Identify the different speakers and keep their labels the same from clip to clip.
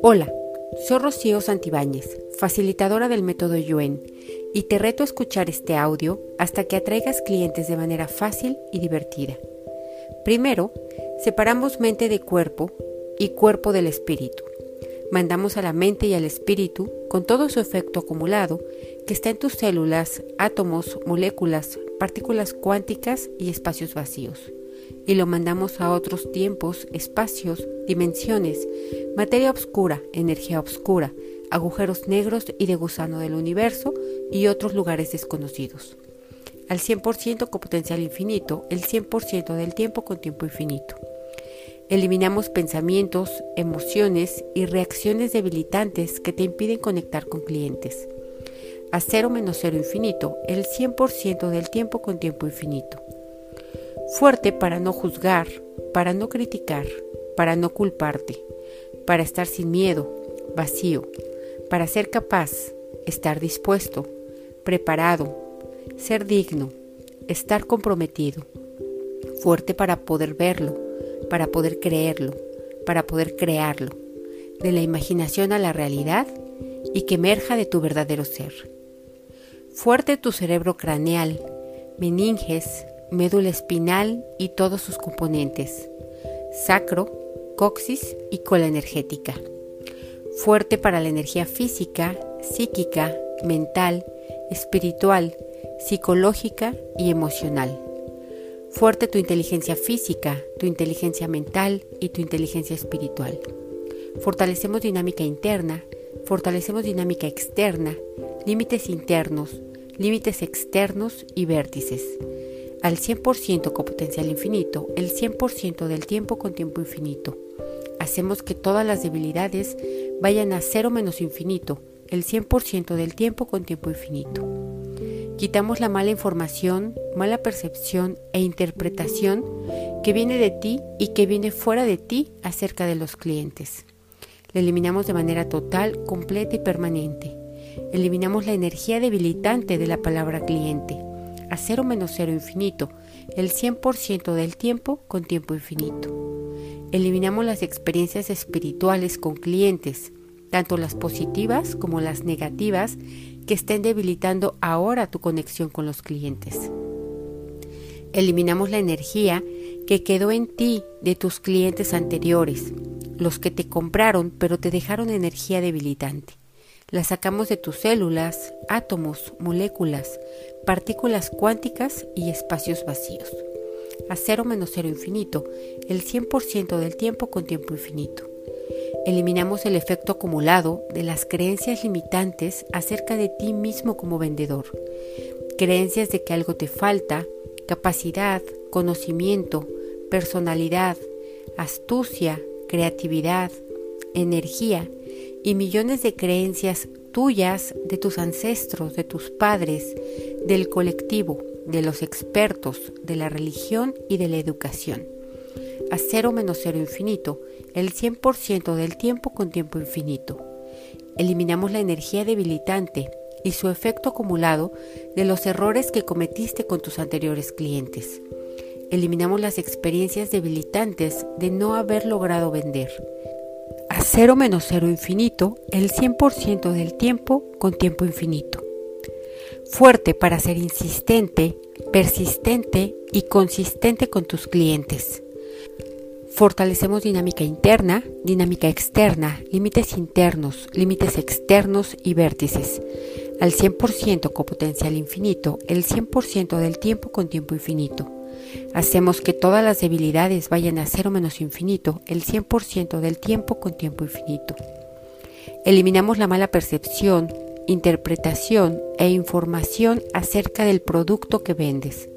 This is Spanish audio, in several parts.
Speaker 1: Hola, soy Rocío Santibáñez, facilitadora del método Yuen, y te reto a escuchar este audio hasta que atraigas clientes de manera fácil y divertida. Primero, separamos mente de cuerpo y cuerpo del espíritu. Mandamos a la mente y al espíritu, con todo su efecto acumulado, que está en tus células, átomos, moléculas, partículas cuánticas y espacios vacíos y lo mandamos a otros tiempos, espacios, dimensiones, materia oscura, energía oscura, agujeros negros y de gusano del universo y otros lugares desconocidos. Al 100% con potencial infinito, el 100% del tiempo con tiempo infinito. Eliminamos pensamientos, emociones y reacciones debilitantes que te impiden conectar con clientes. A cero menos cero infinito, el 100% del tiempo con tiempo infinito fuerte para no juzgar, para no criticar, para no culparte, para estar sin miedo, vacío, para ser capaz, estar dispuesto, preparado, ser digno, estar comprometido, fuerte para poder verlo, para poder creerlo, para poder crearlo, de la imaginación a la realidad y que emerja de tu verdadero ser. Fuerte tu cerebro craneal, meninges, médula espinal y todos sus componentes, sacro, coxis y cola energética. Fuerte para la energía física, psíquica, mental, espiritual, psicológica y emocional. Fuerte tu inteligencia física, tu inteligencia mental y tu inteligencia espiritual. Fortalecemos dinámica interna, fortalecemos dinámica externa, límites internos, límites externos y vértices al 100% con potencial infinito, el 100% del tiempo con tiempo infinito. Hacemos que todas las debilidades vayan a cero menos infinito, el 100% del tiempo con tiempo infinito. Quitamos la mala información, mala percepción e interpretación que viene de ti y que viene fuera de ti acerca de los clientes. La eliminamos de manera total, completa y permanente. Eliminamos la energía debilitante de la palabra cliente a cero menos cero infinito, el 100% del tiempo con tiempo infinito. Eliminamos las experiencias espirituales con clientes, tanto las positivas como las negativas que estén debilitando ahora tu conexión con los clientes. Eliminamos la energía que quedó en ti de tus clientes anteriores, los que te compraron pero te dejaron energía debilitante. La sacamos de tus células, átomos, moléculas, partículas cuánticas y espacios vacíos. A cero menos cero infinito, el 100% del tiempo con tiempo infinito. Eliminamos el efecto acumulado de las creencias limitantes acerca de ti mismo como vendedor. Creencias de que algo te falta, capacidad, conocimiento, personalidad, astucia, creatividad, energía, y millones de creencias tuyas, de tus ancestros, de tus padres, del colectivo, de los expertos, de la religión y de la educación. A cero menos cero infinito, el 100% del tiempo con tiempo infinito. Eliminamos la energía debilitante y su efecto acumulado de los errores que cometiste con tus anteriores clientes. Eliminamos las experiencias debilitantes de no haber logrado vender a cero menos cero infinito el 100% del tiempo con tiempo infinito. Fuerte para ser insistente, persistente y consistente con tus clientes. Fortalecemos dinámica interna, dinámica externa, límites internos, límites externos y vértices. Al 100% con potencial infinito, el 100% del tiempo con tiempo infinito Hacemos que todas las debilidades vayan a cero menos infinito el 100% del tiempo con tiempo infinito. Eliminamos la mala percepción, interpretación e información acerca del producto que vendes.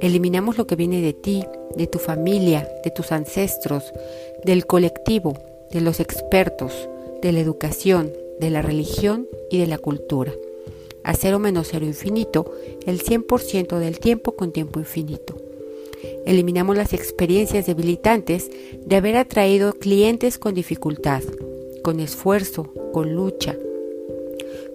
Speaker 1: Eliminamos lo que viene de ti, de tu familia, de tus ancestros, del colectivo, de los expertos, de la educación, de la religión y de la cultura. A cero menos cero infinito el 100% del tiempo con tiempo infinito. Eliminamos las experiencias debilitantes de haber atraído clientes con dificultad, con esfuerzo, con lucha.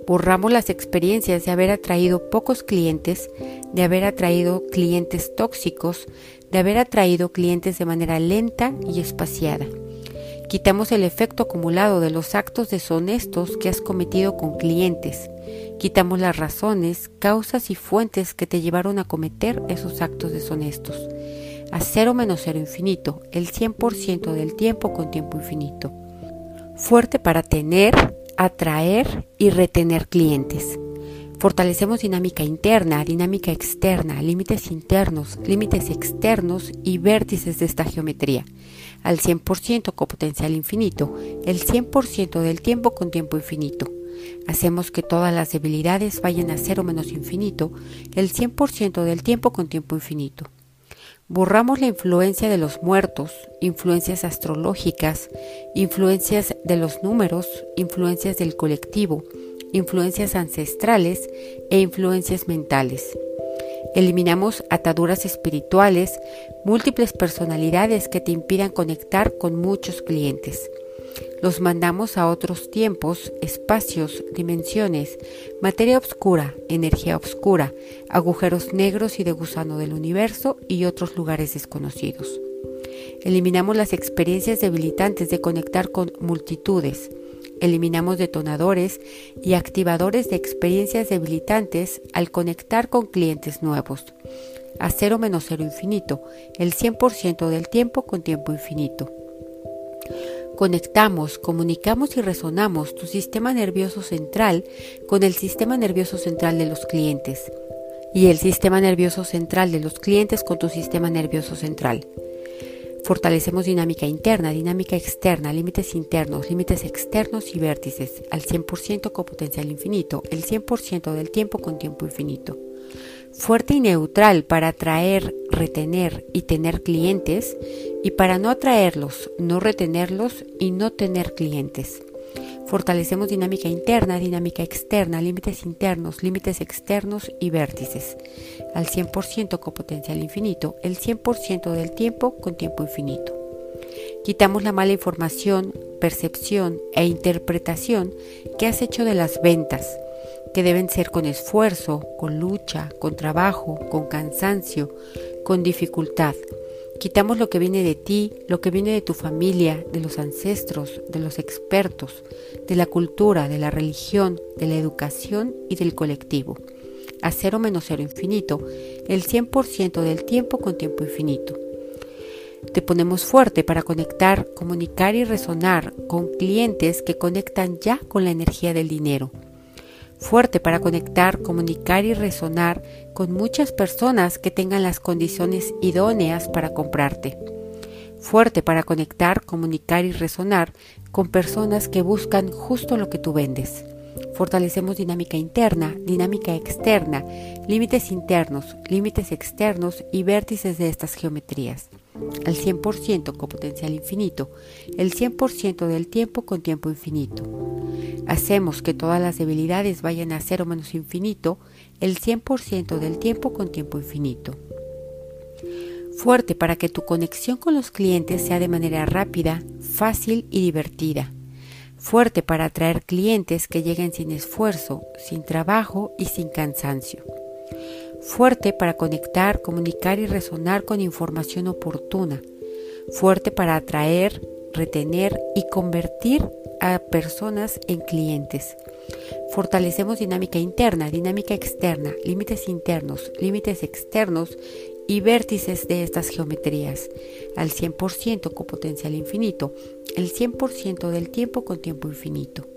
Speaker 1: Borramos las experiencias de haber atraído pocos clientes, de haber atraído clientes tóxicos, de haber atraído clientes de manera lenta y espaciada. Quitamos el efecto acumulado de los actos deshonestos que has cometido con clientes. Quitamos las razones, causas y fuentes que te llevaron a cometer esos actos deshonestos. A cero menos cero infinito, el 100% del tiempo con tiempo infinito. Fuerte para tener, atraer y retener clientes. Fortalecemos dinámica interna, dinámica externa, límites internos, límites externos y vértices de esta geometría. Al 100% con potencial infinito, el 100% del tiempo con tiempo infinito. Hacemos que todas las debilidades vayan a cero menos infinito, el 100% del tiempo con tiempo infinito. Borramos la influencia de los muertos, influencias astrológicas, influencias de los números, influencias del colectivo, influencias ancestrales e influencias mentales. Eliminamos ataduras espirituales, múltiples personalidades que te impidan conectar con muchos clientes. Los mandamos a otros tiempos, espacios, dimensiones, materia oscura, energía oscura, agujeros negros y de gusano del universo y otros lugares desconocidos. Eliminamos las experiencias debilitantes de conectar con multitudes, Eliminamos detonadores y activadores de experiencias debilitantes al conectar con clientes nuevos. A cero menos cero infinito, el 100% del tiempo con tiempo infinito. Conectamos, comunicamos y resonamos tu sistema nervioso central con el sistema nervioso central de los clientes y el sistema nervioso central de los clientes con tu sistema nervioso central. Fortalecemos dinámica interna, dinámica externa, límites internos, límites externos y vértices al 100% con potencial infinito, el 100% del tiempo con tiempo infinito. Fuerte y neutral para atraer, retener y tener clientes y para no atraerlos, no retenerlos y no tener clientes. Fortalecemos dinámica interna, dinámica externa, límites internos, límites externos y vértices. Al 100% con potencial infinito, el 100% del tiempo con tiempo infinito. Quitamos la mala información, percepción e interpretación que has hecho de las ventas, que deben ser con esfuerzo, con lucha, con trabajo, con cansancio, con dificultad Quitamos lo que viene de ti, lo que viene de tu familia, de los ancestros, de los expertos, de la cultura, de la religión, de la educación y del colectivo. A cero menos cero infinito, el 100% del tiempo con tiempo infinito. Te ponemos fuerte para conectar, comunicar y resonar con clientes que conectan ya con la energía del dinero fuerte para conectar, comunicar y resonar con muchas personas que tengan las condiciones idóneas para comprarte. Fuerte para conectar, comunicar y resonar con personas que buscan justo lo que tú vendes. Fortalecemos dinámica interna, dinámica externa, límites internos, límites externos y vértices de estas geometrías. Al 100% con potencial infinito, el 100% del tiempo con tiempo infinito hacemos que todas las debilidades vayan a cero menos infinito el 100% del tiempo con tiempo infinito. Fuerte para que tu conexión con los clientes sea de manera rápida, fácil y divertida. Fuerte para atraer clientes que lleguen sin esfuerzo, sin trabajo y sin cansancio. Fuerte para conectar, comunicar y resonar con información oportuna. Fuerte para atraer, retener y convertir a personas en clientes. Fortalecemos dinámica interna, dinámica externa, límites internos, límites externos y vértices de estas geometrías al 100% con potencial infinito, el 100% del tiempo con tiempo infinito.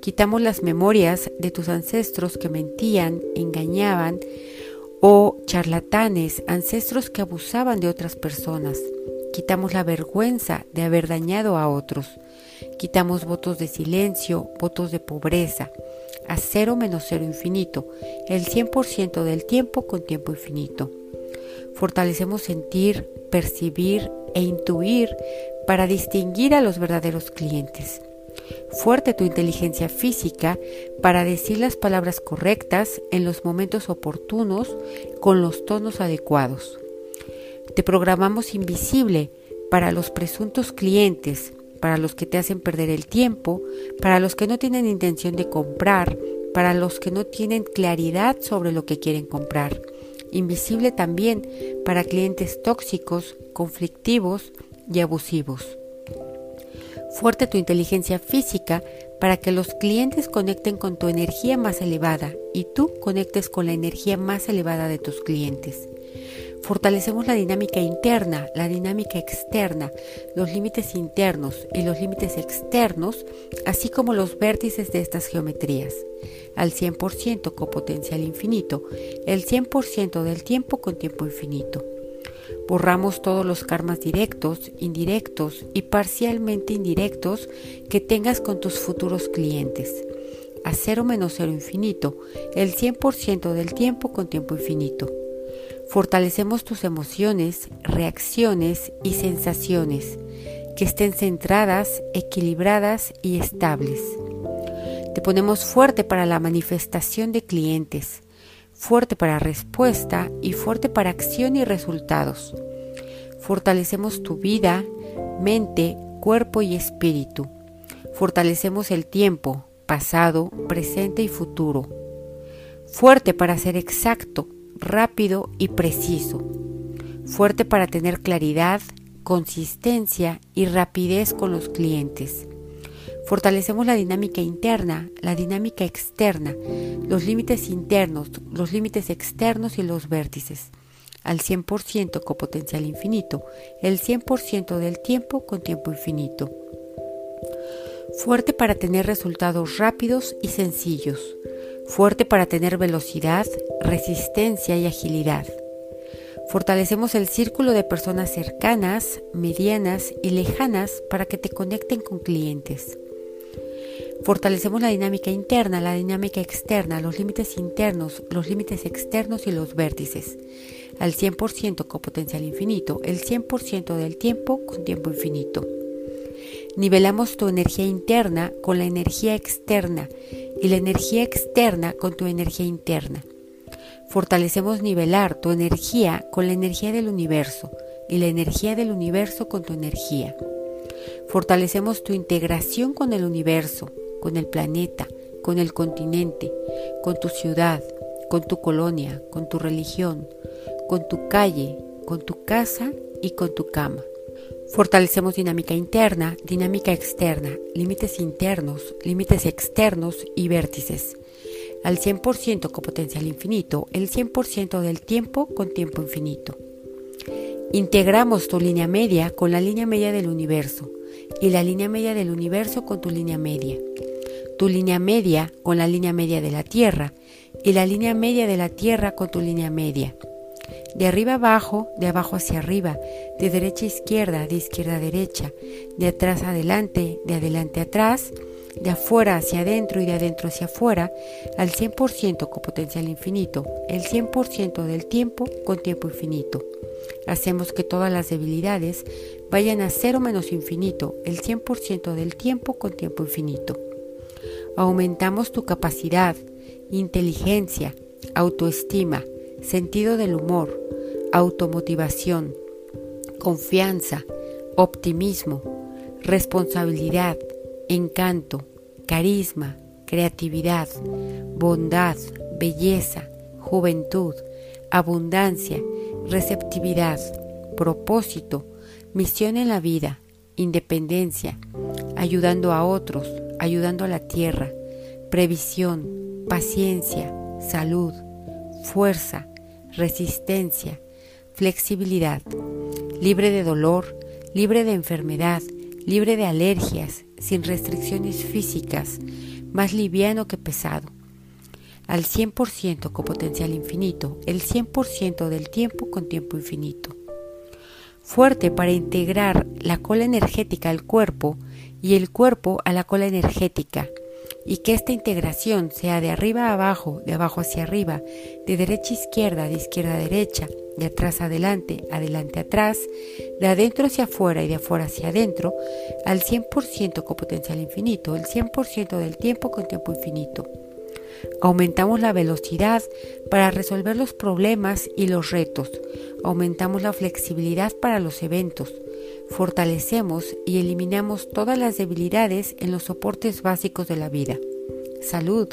Speaker 1: Quitamos las memorias de tus ancestros que mentían, engañaban o charlatanes, ancestros que abusaban de otras personas. Quitamos la vergüenza de haber dañado a otros. Quitamos votos de silencio, votos de pobreza, a cero menos cero infinito, el 100% del tiempo con tiempo infinito. Fortalecemos sentir, percibir e intuir para distinguir a los verdaderos clientes. Fuerte tu inteligencia física para decir las palabras correctas en los momentos oportunos con los tonos adecuados. Te programamos invisible para los presuntos clientes para los que te hacen perder el tiempo, para los que no tienen intención de comprar, para los que no tienen claridad sobre lo que quieren comprar. Invisible también para clientes tóxicos, conflictivos y abusivos. Fuerte tu inteligencia física para que los clientes conecten con tu energía más elevada y tú conectes con la energía más elevada de tus clientes. Fortalecemos la dinámica interna, la dinámica externa, los límites internos y los límites externos, así como los vértices de estas geometrías, al 100% con potencial infinito, el 100% del tiempo con tiempo infinito. Borramos todos los karmas directos, indirectos y parcialmente indirectos que tengas con tus futuros clientes. A cero menos cero infinito, el 100% del tiempo con tiempo infinito. Fortalecemos tus emociones, reacciones y sensaciones que estén centradas, equilibradas y estables. Te ponemos fuerte para la manifestación de clientes, fuerte para respuesta y fuerte para acción y resultados. Fortalecemos tu vida, mente, cuerpo y espíritu. Fortalecemos el tiempo, pasado, presente y futuro. Fuerte para ser exacto, rápido y preciso, fuerte para tener claridad, consistencia y rapidez con los clientes. Fortalecemos la dinámica interna, la dinámica externa, los límites internos, los límites externos y los vértices. Al 100% con potencial infinito, el 100% del tiempo con tiempo infinito. Fuerte para tener resultados rápidos y sencillos fuerte para tener velocidad, resistencia y agilidad. Fortalecemos el círculo de personas cercanas, medianas y lejanas para que te conecten con clientes. Fortalecemos la dinámica interna, la dinámica externa, los límites internos, los límites externos y los vértices. Al 100% con potencial infinito, el 100% del tiempo con tiempo infinito. Nivelamos tu energía interna con la energía externa y la energía externa con tu energía interna. Fortalecemos nivelar tu energía con la energía del universo y la energía del universo con tu energía. Fortalecemos tu integración con el universo, con el planeta, con el continente, con tu ciudad, con tu colonia, con tu religión, con tu calle, con tu casa y con tu cama. Fortalecemos dinámica interna, dinámica externa, límites internos, límites externos y vértices. Al 100% con potencial infinito, el 100% del tiempo con tiempo infinito. Integramos tu línea media con la línea media del universo y la línea media del universo con tu línea media. Tu línea media con la línea media de la Tierra y la línea media de la Tierra con tu línea media de arriba abajo, de abajo hacia arriba, de derecha a izquierda, de izquierda a derecha, de atrás adelante, de adelante atrás, de afuera hacia adentro y de adentro hacia afuera, al 100% con potencial infinito, el 100% del tiempo con tiempo infinito. Hacemos que todas las debilidades vayan a cero menos infinito, el 100% del tiempo con tiempo infinito. Aumentamos tu capacidad, inteligencia, autoestima, sentido del humor, automotivación, confianza, optimismo, responsabilidad, encanto, carisma, creatividad, bondad, belleza, juventud, abundancia, receptividad, propósito, misión en la vida, independencia, ayudando a otros, ayudando a la tierra, previsión, paciencia, salud, fuerza, resistencia, flexibilidad, libre de dolor, libre de enfermedad, libre de alergias, sin restricciones físicas, más liviano que pesado. Al 100% con potencial infinito, el 100% del tiempo con tiempo infinito. Fuerte para integrar la cola energética al cuerpo y el cuerpo a la cola energética y que esta integración sea de arriba a abajo, de abajo hacia arriba, de derecha a izquierda, de izquierda a derecha, de atrás a adelante, adelante a atrás, de adentro hacia afuera y de afuera hacia adentro, al 100% con potencial infinito, el 100% del tiempo con tiempo infinito. Aumentamos la velocidad para resolver los problemas y los retos. Aumentamos la flexibilidad para los eventos fortalecemos y eliminamos todas las debilidades en los soportes básicos de la vida. Salud,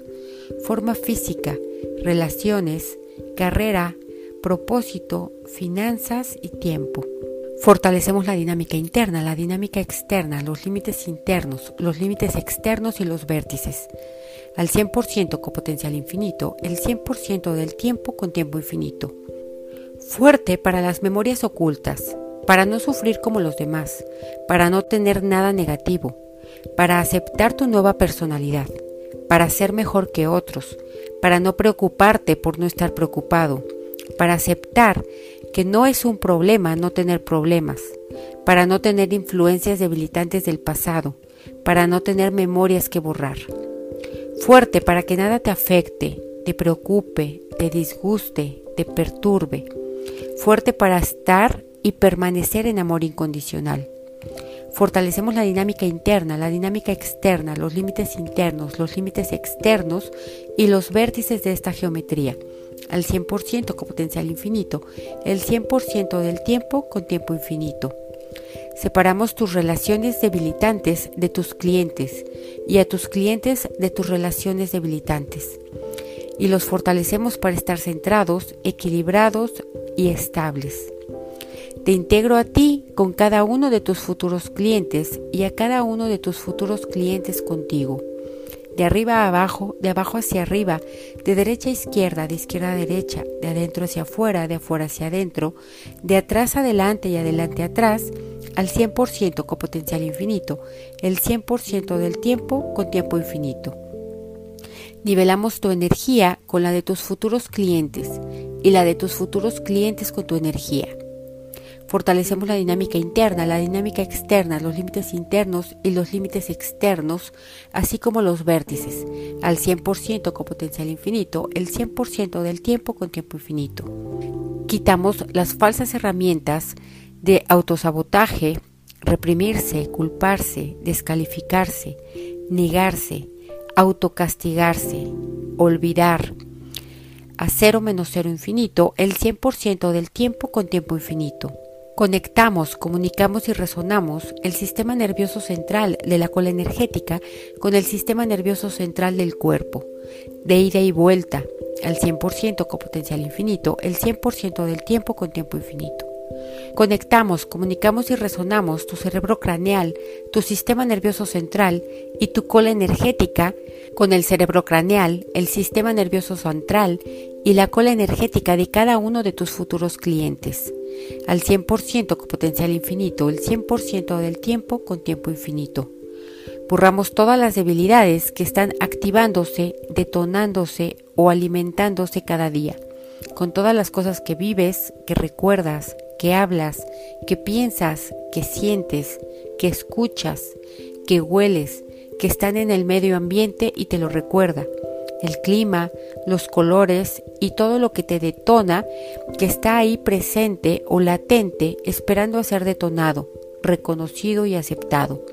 Speaker 1: forma física, relaciones, carrera, propósito, finanzas y tiempo. Fortalecemos la dinámica interna, la dinámica externa, los límites internos, los límites externos y los vértices. Al 100% con potencial infinito, el 100% del tiempo con tiempo infinito. Fuerte para las memorias ocultas, para no sufrir como los demás, para no tener nada negativo, para aceptar tu nueva personalidad, para ser mejor que otros, para no preocuparte por no estar preocupado, para aceptar que no es un problema no tener problemas, para no tener influencias debilitantes del pasado, para no tener memorias que borrar. Fuerte para que nada te afecte, te preocupe, te disguste, te perturbe. Fuerte para estar y permanecer en amor incondicional. Fortalecemos la dinámica interna, la dinámica externa, los límites internos, los límites externos y los vértices de esta geometría al 100% con potencial infinito, el 100% del tiempo con tiempo infinito. Separamos tus relaciones debilitantes de tus clientes y a tus clientes de tus relaciones debilitantes. Y los fortalecemos para estar centrados, equilibrados y estables. Te integro a ti con cada uno de tus futuros clientes y a cada uno de tus futuros clientes contigo de arriba a abajo, de abajo hacia arriba, de derecha a izquierda, de izquierda a derecha, de adentro hacia afuera, de afuera hacia adentro, de atrás adelante y adelante atrás, al 100% con potencial infinito, el 100% del tiempo con tiempo infinito. Nivelamos tu energía con la de tus futuros clientes y la de tus futuros clientes con tu energía. Fortalecemos la dinámica interna, la dinámica externa, los límites internos y los límites externos, así como los vértices, al 100% con potencial infinito, el 100% del tiempo con tiempo infinito. Quitamos las falsas herramientas de autosabotaje, reprimirse, culparse, descalificarse, negarse, autocastigarse, olvidar, a cero menos cero infinito, el 100% del tiempo con tiempo infinito. Conectamos, comunicamos y resonamos el sistema nervioso central de la cola energética con el sistema nervioso central del cuerpo, de ida y vuelta, al 100% con potencial infinito, el 100% del tiempo con tiempo infinito. Conectamos, comunicamos y resonamos tu cerebro craneal, tu sistema nervioso central y tu cola energética con el cerebro craneal, el sistema nervioso central y la cola energética de cada uno de tus futuros clientes al 100% con potencial infinito, el 100% del tiempo con tiempo infinito. Borramos todas las debilidades que están activándose, detonándose o alimentándose cada día, con todas las cosas que vives, que recuerdas, que hablas, que piensas, que sientes, que escuchas, que hueles, que están en el medio ambiente y te lo recuerda el clima, los colores y todo lo que te detona que está ahí presente o latente esperando a ser detonado, reconocido y aceptado.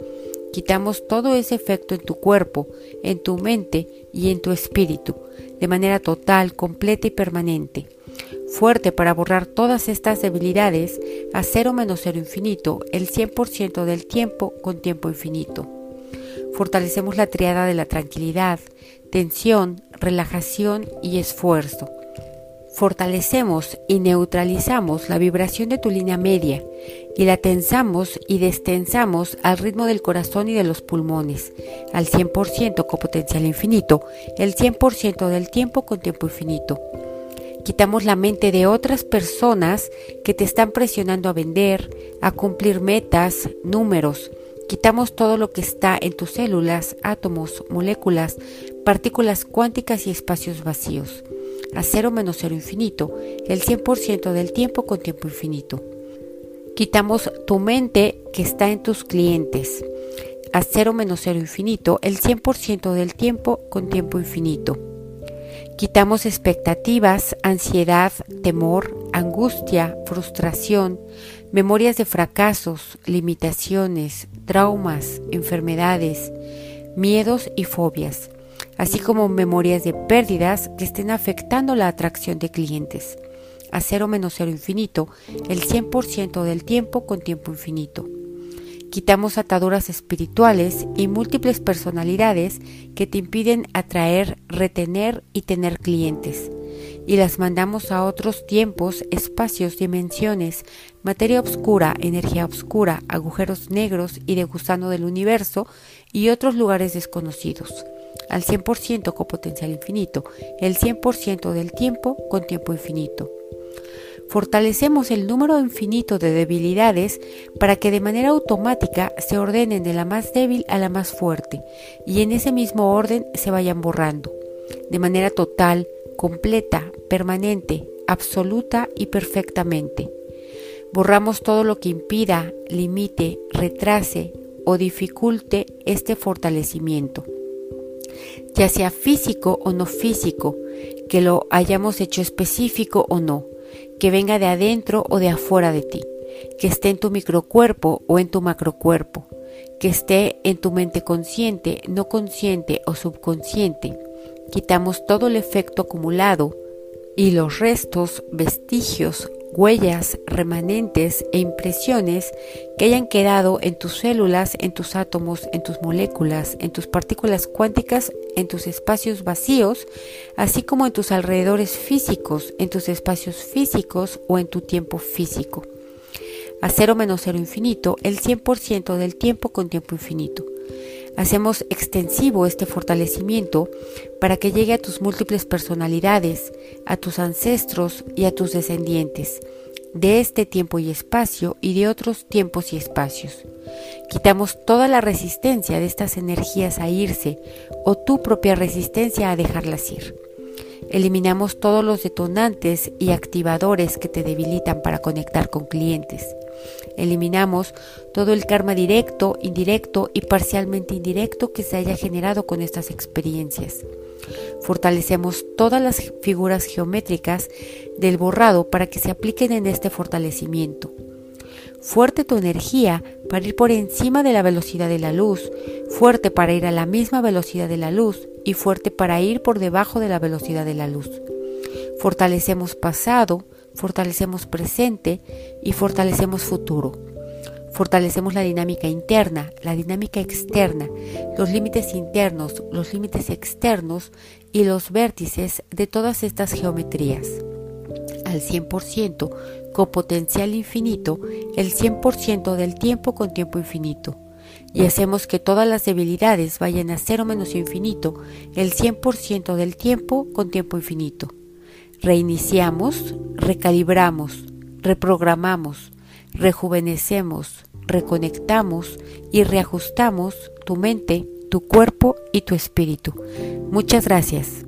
Speaker 1: Quitamos todo ese efecto en tu cuerpo, en tu mente y en tu espíritu, de manera total, completa y permanente. Fuerte para borrar todas estas debilidades a cero menos cero infinito, el 100% del tiempo con tiempo infinito. Fortalecemos la triada de la tranquilidad, tensión, relajación y esfuerzo. Fortalecemos y neutralizamos la vibración de tu línea media y la tensamos y destensamos al ritmo del corazón y de los pulmones, al 100% con potencial infinito, el 100% del tiempo con tiempo infinito. Quitamos la mente de otras personas que te están presionando a vender, a cumplir metas, números, Quitamos todo lo que está en tus células, átomos, moléculas, partículas cuánticas y espacios vacíos. A cero menos cero infinito, el 100% del tiempo con tiempo infinito. Quitamos tu mente que está en tus clientes. A cero menos cero infinito, el 100% del tiempo con tiempo infinito. Quitamos expectativas, ansiedad, temor, angustia, frustración, memorias de fracasos, limitaciones, traumas, enfermedades, miedos y fobias, así como memorias de pérdidas que estén afectando la atracción de clientes. A cero menos cero infinito, el 100% del tiempo con tiempo infinito. Quitamos ataduras espirituales y múltiples personalidades que te impiden atraer, retener y tener clientes y las mandamos a otros tiempos, espacios, dimensiones, materia oscura, energía oscura, agujeros negros y de gusano del universo y otros lugares desconocidos. Al 100% con potencial infinito, el 100% del tiempo con tiempo infinito. Fortalecemos el número infinito de debilidades para que de manera automática se ordenen de la más débil a la más fuerte y en ese mismo orden se vayan borrando, de manera total, completa, permanente, absoluta y perfectamente. Borramos todo lo que impida, limite, retrase o dificulte este fortalecimiento, ya sea físico o no físico, que lo hayamos hecho específico o no, que venga de adentro o de afuera de ti, que esté en tu microcuerpo o en tu macrocuerpo, que esté en tu mente consciente, no consciente o subconsciente. Quitamos todo el efecto acumulado y los restos, vestigios, huellas, remanentes e impresiones que hayan quedado en tus células, en tus átomos, en tus moléculas, en tus partículas cuánticas, en tus espacios vacíos, así como en tus alrededores físicos, en tus espacios físicos o en tu tiempo físico. A cero menos cero infinito, el 100% del tiempo con tiempo infinito. Hacemos extensivo este fortalecimiento para que llegue a tus múltiples personalidades, a tus ancestros y a tus descendientes, de este tiempo y espacio y de otros tiempos y espacios. Quitamos toda la resistencia de estas energías a irse o tu propia resistencia a dejarlas ir. Eliminamos todos los detonantes y activadores que te debilitan para conectar con clientes. Eliminamos todo el karma directo, indirecto y parcialmente indirecto que se haya generado con estas experiencias. Fortalecemos todas las figuras geométricas del borrado para que se apliquen en este fortalecimiento. Fuerte tu energía para ir por encima de la velocidad de la luz, fuerte para ir a la misma velocidad de la luz y fuerte para ir por debajo de la velocidad de la luz. Fortalecemos pasado, fortalecemos presente y fortalecemos futuro. Fortalecemos la dinámica interna, la dinámica externa, los límites internos, los límites externos y los vértices de todas estas geometrías. Al 100%, con potencial infinito, el 100% del tiempo con tiempo infinito. Y hacemos que todas las debilidades vayan a cero menos infinito, el 100% del tiempo con tiempo infinito. Reiniciamos, recalibramos, reprogramamos, rejuvenecemos, reconectamos y reajustamos tu mente, tu cuerpo y tu espíritu. Muchas gracias.